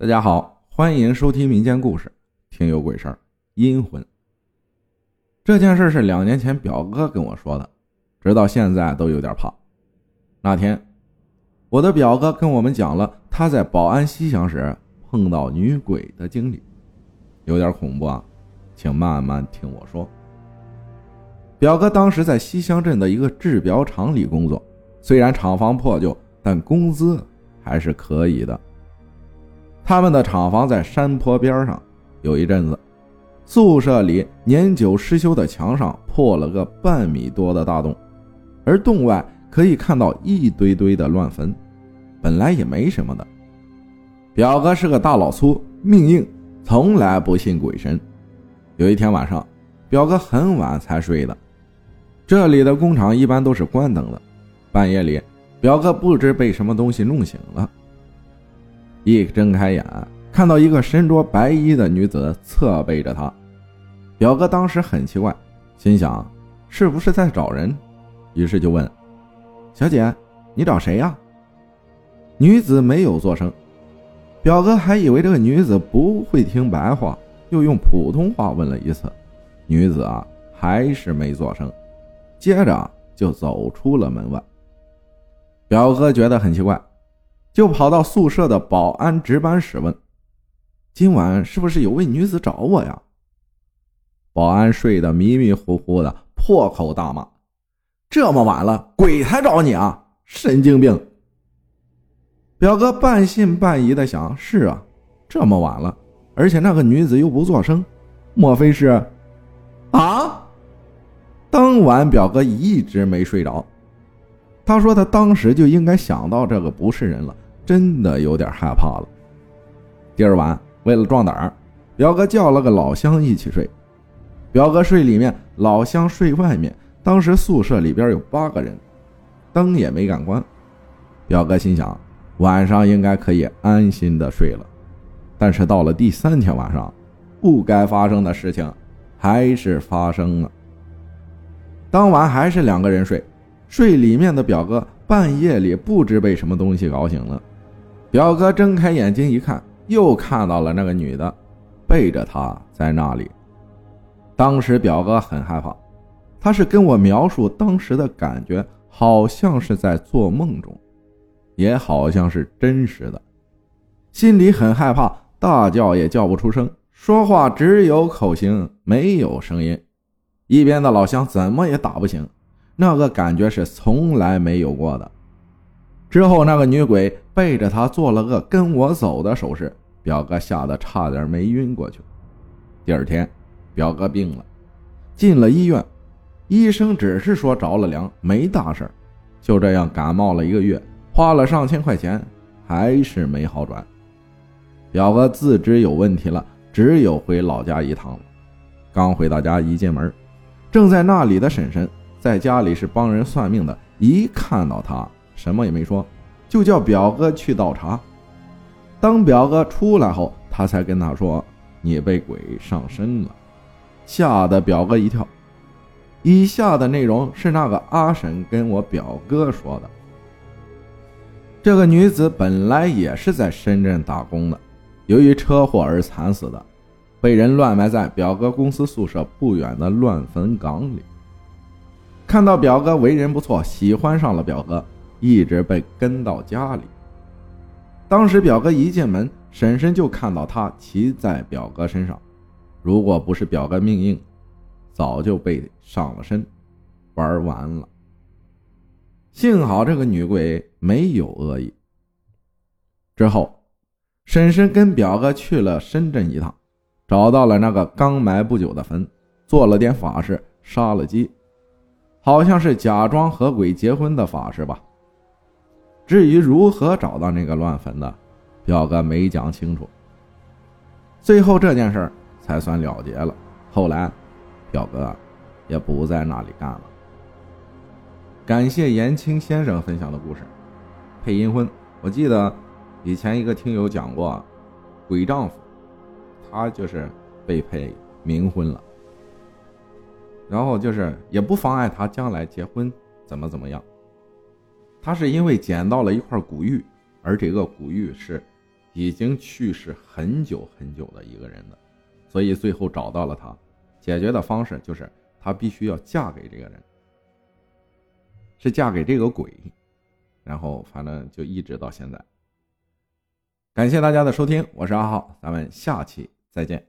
大家好，欢迎收听民间故事《听有鬼事儿》阴魂。这件事是两年前表哥跟我说的，直到现在都有点怕。那天，我的表哥跟我们讲了他在保安西乡时碰到女鬼的经历，有点恐怖啊，请慢慢听我说。表哥当时在西乡镇的一个制表厂里工作，虽然厂房破旧，但工资还是可以的。他们的厂房在山坡边上，有一阵子，宿舍里年久失修的墙上破了个半米多的大洞，而洞外可以看到一堆堆的乱坟。本来也没什么的。表哥是个大老粗，命硬，从来不信鬼神。有一天晚上，表哥很晚才睡的。这里的工厂一般都是关灯的。半夜里，表哥不知被什么东西弄醒了。一睁开眼，看到一个身着白衣的女子侧背着他。表哥当时很奇怪，心想是不是在找人，于是就问：“小姐，你找谁呀？”女子没有作声。表哥还以为这个女子不会听白话，又用普通话问了一次，女子啊还是没作声，接着就走出了门外。表哥觉得很奇怪。就跑到宿舍的保安值班室问：“今晚是不是有位女子找我呀？”保安睡得迷迷糊糊的，破口大骂：“这么晚了，鬼才找你啊！神经病！”表哥半信半疑的想：“是啊，这么晚了，而且那个女子又不作声，莫非是……啊？”当晚，表哥一直没睡着。他说：“他当时就应该想到这个不是人了。”真的有点害怕了。第二晚，为了壮胆儿，表哥叫了个老乡一起睡。表哥睡里面，老乡睡外面。当时宿舍里边有八个人，灯也没敢关。表哥心想，晚上应该可以安心的睡了。但是到了第三天晚上，不该发生的事情还是发生了。当晚还是两个人睡，睡里面的表哥半夜里不知被什么东西搞醒了。表哥睁开眼睛一看，又看到了那个女的，背着他在那里。当时表哥很害怕，他是跟我描述当时的感觉，好像是在做梦中，也好像是真实的，心里很害怕，大叫也叫不出声，说话只有口型，没有声音。一边的老乡怎么也打不醒，那个感觉是从来没有过的。之后，那个女鬼背着他做了个跟我走的手势，表哥吓得差点没晕过去。第二天，表哥病了，进了医院，医生只是说着了凉，没大事就这样感冒了一个月，花了上千块钱，还是没好转。表哥自知有问题了，只有回老家一趟了。刚回到家，一进门，正在那里的婶婶在家里是帮人算命的，一看到他。什么也没说，就叫表哥去倒茶。当表哥出来后，他才跟他说：“你被鬼上身了。”吓得表哥一跳。以下的内容是那个阿婶跟我表哥说的。这个女子本来也是在深圳打工的，由于车祸而惨死的，被人乱埋在表哥公司宿舍不远的乱坟岗里。看到表哥为人不错，喜欢上了表哥。一直被跟到家里。当时表哥一进门，婶婶就看到他骑在表哥身上。如果不是表哥命硬，早就被上了身，玩完了。幸好这个女鬼没有恶意。之后，婶婶跟表哥去了深圳一趟，找到了那个刚埋不久的坟，做了点法事，杀了鸡，好像是假装和鬼结婚的法事吧。至于如何找到那个乱坟的，表哥没讲清楚。最后这件事才算了结了。后来，表哥也不在那里干了。感谢严青先生分享的故事。配阴婚，我记得以前一个听友讲过，鬼丈夫，他就是被配冥婚了，然后就是也不妨碍他将来结婚怎么怎么样。他是因为捡到了一块古玉，而这个古玉是已经去世很久很久的一个人的，所以最后找到了他。解决的方式就是她必须要嫁给这个人，是嫁给这个鬼。然后反正就一直到现在。感谢大家的收听，我是阿浩，咱们下期再见。